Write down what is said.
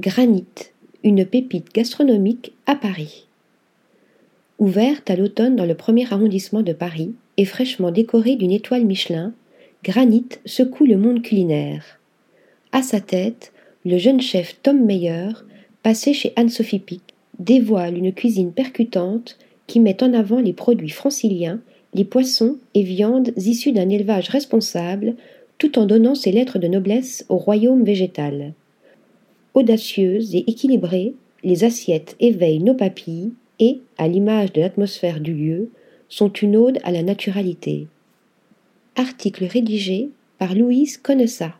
Granit, une pépite gastronomique à Paris. Ouverte à l'automne dans le premier arrondissement de Paris et fraîchement décorée d'une étoile Michelin, Granit secoue le monde culinaire. À sa tête, le jeune chef Tom Meyer, passé chez Anne-Sophie Pic, dévoile une cuisine percutante qui met en avant les produits franciliens, les poissons et viandes issus d'un élevage responsable, tout en donnant ses lettres de noblesse au royaume végétal. Audacieuses et équilibrées, les assiettes éveillent nos papilles et, à l'image de l'atmosphère du lieu, sont une ode à la naturalité. Article rédigé par Louise Connessa.